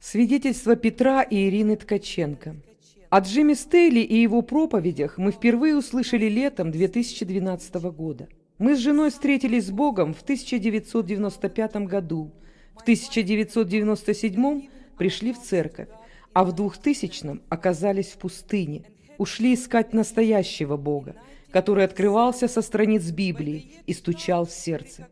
Свидетельство Петра и Ирины Ткаченко. О Джимми Стейли и его проповедях мы впервые услышали летом 2012 года. Мы с женой встретились с Богом в 1995 году. В 1997 пришли в церковь, а в 2000 оказались в пустыне. Ушли искать настоящего Бога, который открывался со страниц Библии и стучал в сердце.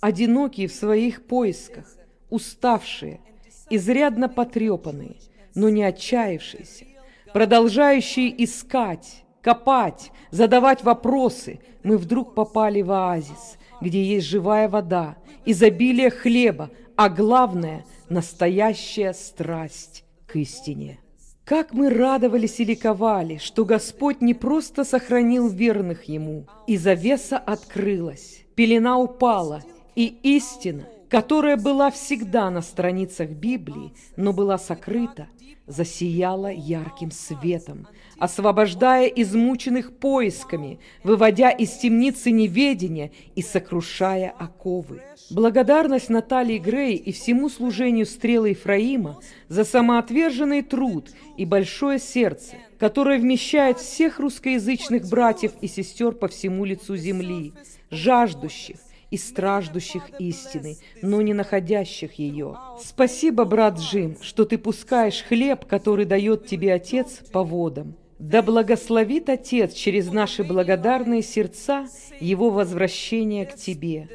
Одинокие в своих поисках, уставшие – изрядно потрепанные, но не отчаявшиеся, продолжающие искать, копать, задавать вопросы, мы вдруг попали в оазис, где есть живая вода, изобилие хлеба, а главное – настоящая страсть к истине. Как мы радовались и ликовали, что Господь не просто сохранил верных Ему, и завеса открылась, пелена упала, и истина – которая была всегда на страницах Библии, но была сокрыта, засияла ярким светом, освобождая измученных поисками, выводя из темницы неведения и сокрушая оковы. Благодарность Натальи Грей и всему служению стрелы Ефраима за самоотверженный труд и большое сердце, которое вмещает всех русскоязычных братьев и сестер по всему лицу земли, жаждущих, и страждущих истины, но не находящих ее. Спасибо, брат Джим, что ты пускаешь хлеб, который дает тебе Отец по водам. Да благословит Отец через наши благодарные сердца Его возвращение к Тебе.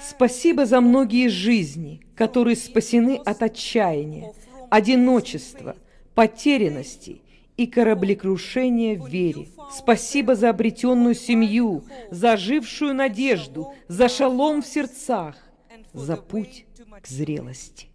Спасибо за многие жизни, которые спасены от отчаяния, одиночества, потерянности и кораблекрушения в вере. Спасибо за обретенную семью, за ожившую надежду, за шалом в сердцах, за путь к зрелости.